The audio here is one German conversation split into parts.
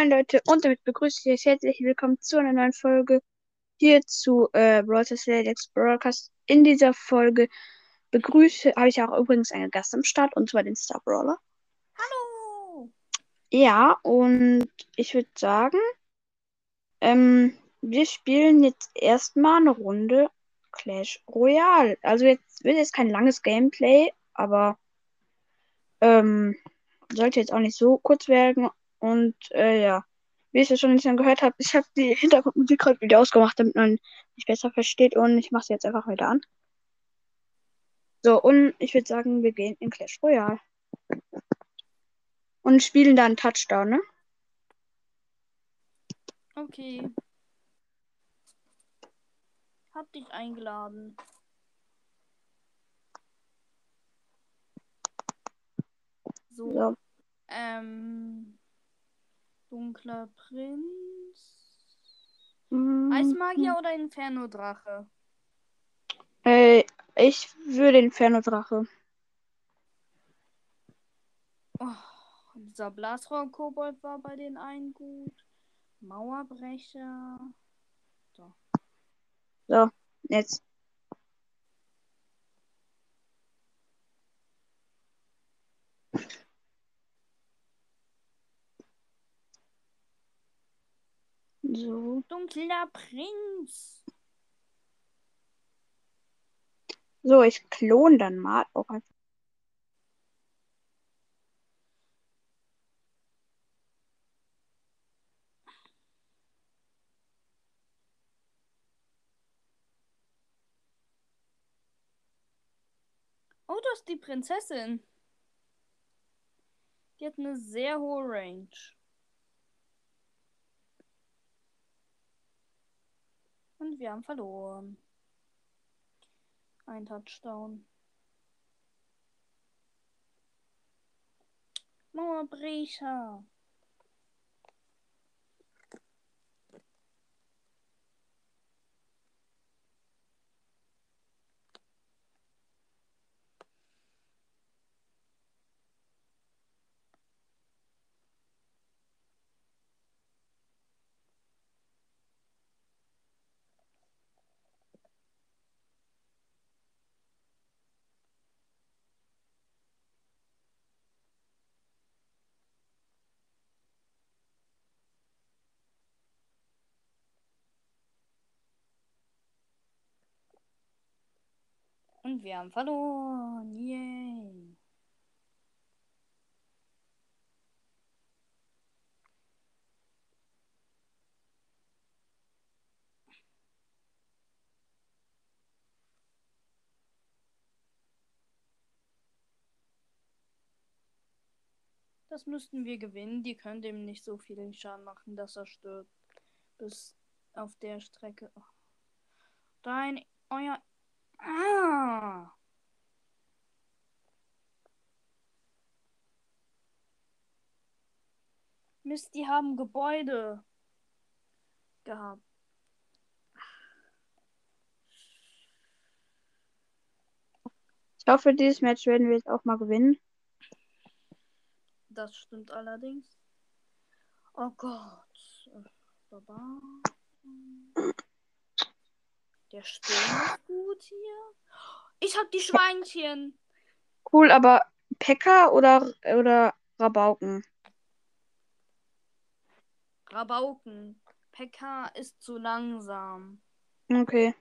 Moin Leute und damit begrüße ich euch herzlich willkommen zu einer neuen Folge hier zu äh, Stars Alex Broadcast. In dieser Folge begrüße, habe ich auch übrigens einen Gast am Start und zwar den Star Brawler. Hallo! Ja, und ich würde sagen, ähm, wir spielen jetzt erstmal eine Runde Clash Royale. Also jetzt wird jetzt kein langes Gameplay, aber ähm, sollte jetzt auch nicht so kurz werden. Und äh, ja, wie ich es schon nicht gehört habe, ich habe die Hintergrundmusik gerade wieder ausgemacht, damit man mich besser versteht. Und ich mache sie jetzt einfach wieder an. So, und ich würde sagen, wir gehen in Clash Royale. Und spielen da einen Touchdown, ne? Okay. Hab dich eingeladen. So. So. Ähm. Dunkler Prinz. Mm, Eismagier oder Inferno-Drache? Äh, ich würde Inferno-Drache. Oh, dieser Blasrohr-Kobold war bei den einen gut. Mauerbrecher. So. So, jetzt. So. Dunkler Prinz. So, ich klon dann mal auch einfach. Oh, das ist die Prinzessin. Die hat eine sehr hohe Range. Und wir haben verloren. Ein Touchdown. Mauerbrecher. Und wir haben verloren. Yay. Das müssten wir gewinnen. Die können dem nicht so viel Schaden machen, dass er stirbt. Bis auf der Strecke. Dein, euer. Ah! Mist, die haben Gebäude gehabt. Ich hoffe, dieses Match werden wir jetzt auch mal gewinnen. Das stimmt allerdings. Oh Gott. Baba. Der Sturm ist gut hier. Ich hab die Schweinchen. Cool, aber Pekka oder, oder Rabauken? Rabauken. Pekka ist zu langsam. Okay.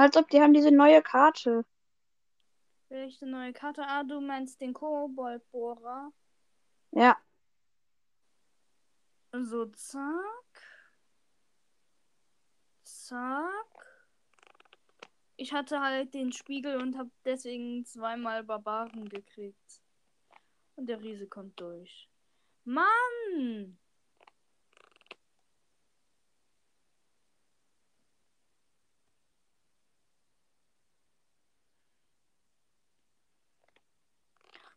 Als ob die haben diese neue Karte. Welche neue Karte? Ah, du meinst den Koboldbohrer. Ja. So, zack. Zack. Ich hatte halt den Spiegel und habe deswegen zweimal Barbaren gekriegt. Und der Riese kommt durch. Mann!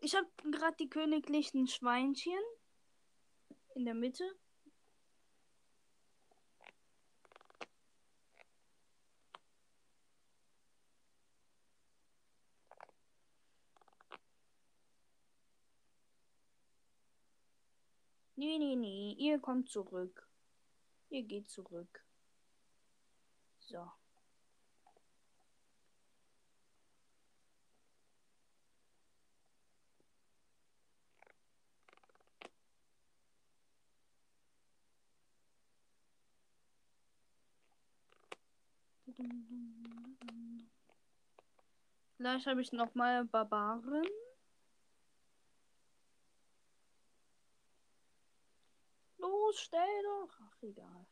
Ich habe gerade die königlichen Schweinchen. In der Mitte. Nee, nee, nee. Ihr kommt zurück. Ihr geht zurück. So. Vielleicht habe ich noch mal Barbaren. Los, stell doch. Ach, egal.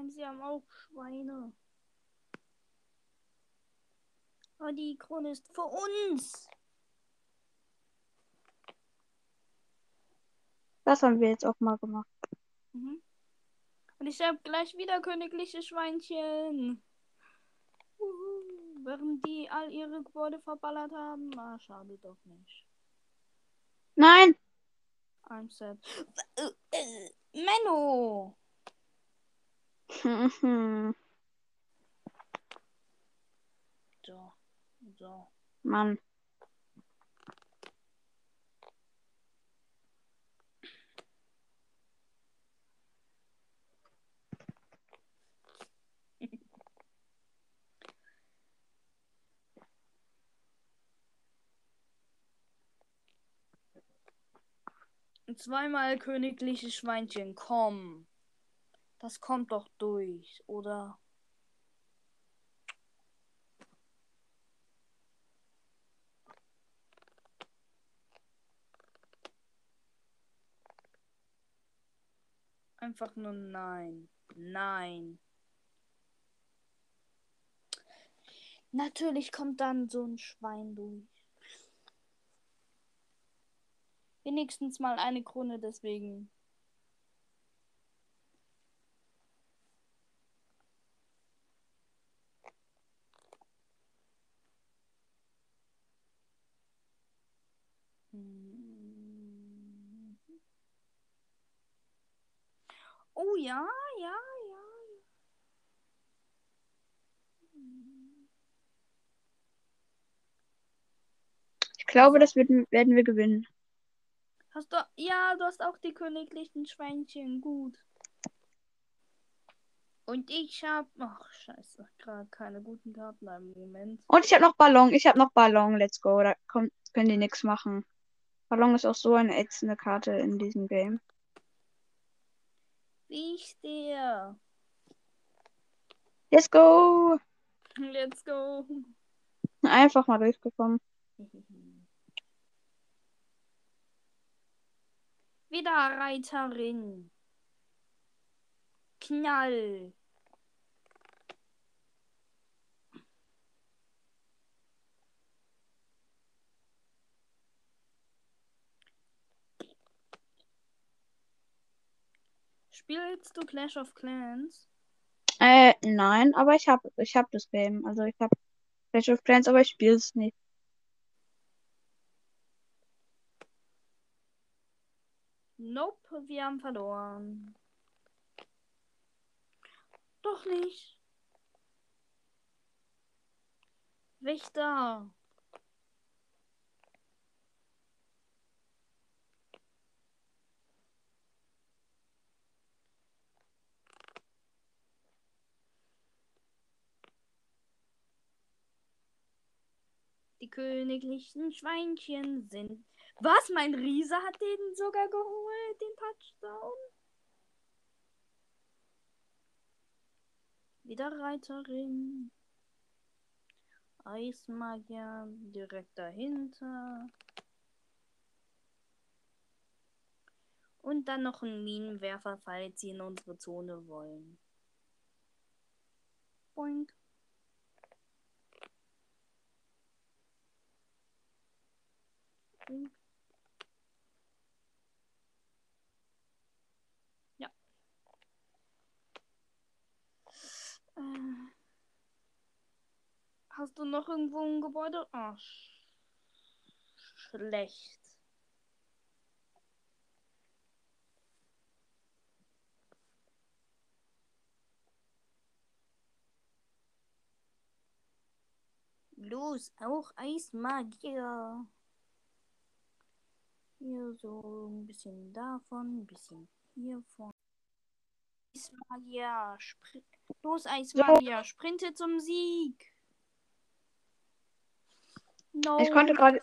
Nein, sie haben auch Schweine. Aber die Krone ist für uns. Das haben wir jetzt auch mal gemacht. Mhm. Und ich habe gleich wieder königliche Schweinchen. Uhu. Während die all ihre Gebäude verballert haben. Ah, schade doch nicht. Nein! I'm sad. Äh, äh, Menno! So. So. Mann. Zweimal königliche Schweinchen, komm. Das kommt doch durch, oder? Einfach nur nein. Nein. Natürlich kommt dann so ein Schwein durch. Wenigstens mal eine Krone deswegen. Oh ja, ja, ja. Ich glaube, das werden, werden wir gewinnen. Hast du. Ja, du hast auch die königlichen Schweinchen. Gut. Und ich hab. Ach, scheiße. Gerade keine guten Karten im Moment. Und ich habe noch Ballon. Ich habe noch Ballon. Let's go. Da kommt, können die nichts machen. Ballon ist auch so eine ätzende Karte in diesem Game. Wie ich stehe. Let's go! Let's go. Einfach mal durchgekommen. Wieder Reiterin. Knall. Spielst du Clash of Clans? Äh, nein, aber ich habe ich hab das Game. Also ich habe Clash of Clans, aber ich spiele es nicht. Nope, wir haben verloren. Doch nicht. Wächter. Königlichen Schweinchen sind. Was? Mein Riese hat den sogar geholt, den Touchdown. Wieder Reiterin. Eismagier direkt dahinter. Und dann noch ein Minenwerfer, falls sie in unsere Zone wollen. Boink. Stream. Ja. Äh. Hast du noch irgendwo ein Gebäude? Ah, sch schlecht. Los, auch Eismagier. Hier so ein bisschen davon, ein bisschen hiervon. Eismagier, Spr los Eismagier, sprinte zum Sieg. No. Ich konnte gerade.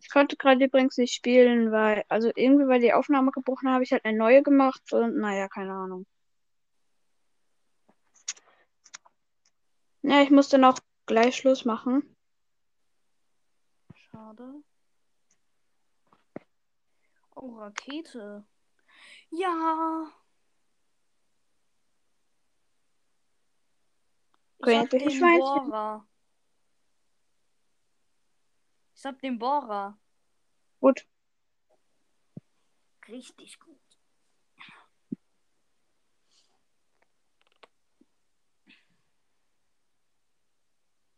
Ich konnte gerade übrigens nicht spielen, weil, also irgendwie, weil die Aufnahme gebrochen habe, ich halt eine neue gemacht und naja, keine Ahnung. Ja, ich musste noch gleich Schluss machen. Schade. Oh, Rakete. Ja. Ich hab den Schweinchen? Bohrer. Ich hab den Bohrer. Gut. Richtig gut.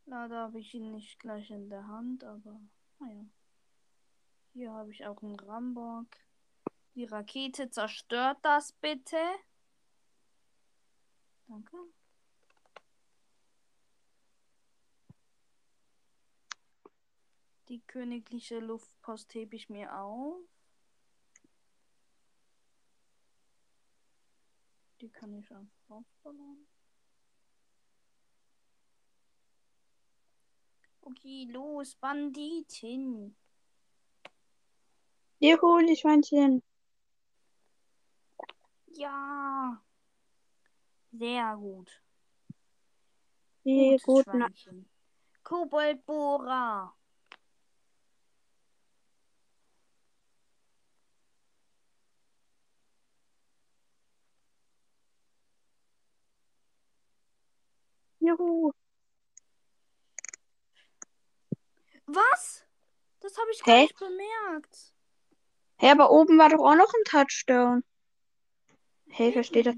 Leider habe ich ihn nicht gleich in der Hand, aber naja. Hier habe ich auch einen Rambock. Die Rakete zerstört das bitte. Danke. Die königliche Luftpost hebe ich mir auf. Die kann ich einfach aufbewahren. Okay, los, Banditin. Juhu, die Schweinchen. Ja. Sehr gut. Guten. Schweinchen. Koboldbohrer. Juhu. Was? Das habe ich gar Hä? nicht bemerkt. Hä, aber oben war doch auch noch ein Touchdown. Hä, ich verstehe das.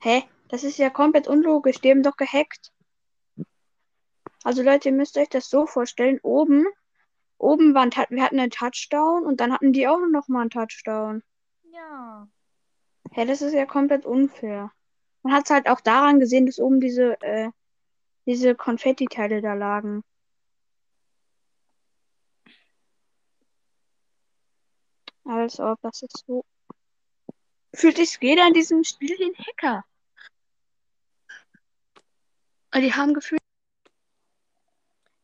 Hä? Das ist ja komplett unlogisch. Die haben doch gehackt. Also Leute, ihr müsst euch das so vorstellen. Oben, oben waren, wir hatten einen Touchdown und dann hatten die auch noch mal einen Touchdown. Ja. Hä, das ist ja komplett unfair. Man hat es halt auch daran gesehen, dass oben diese, äh, diese Konfetti-Teile da lagen. Als ob das ist so. Fühlt sich jeder in diesem Spiel ein Hacker. Die haben gefühlt.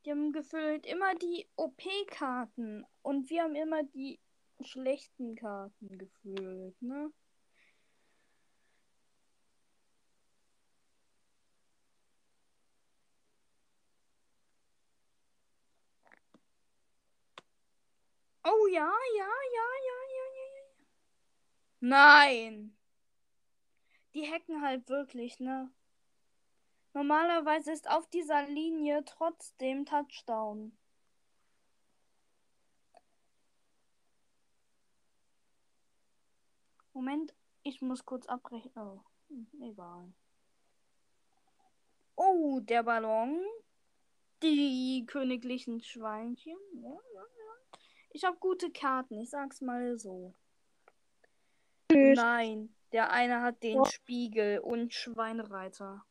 Die haben gefühlt immer die OP-Karten und wir haben immer die schlechten Karten gefühlt, ne? Oh ja, ja, ja, ja, ja, ja, ja. Nein. Die hacken halt wirklich, ne? Normalerweise ist auf dieser Linie trotzdem Touchdown. Moment, ich muss kurz abbrechen. Oh, egal. Oh, der Ballon. Die königlichen Schweinchen. Ja, ja, ja. Ich habe gute Karten, ich sag's mal so. Tschüss. Nein, der eine hat den Spiegel und Schweinreiter.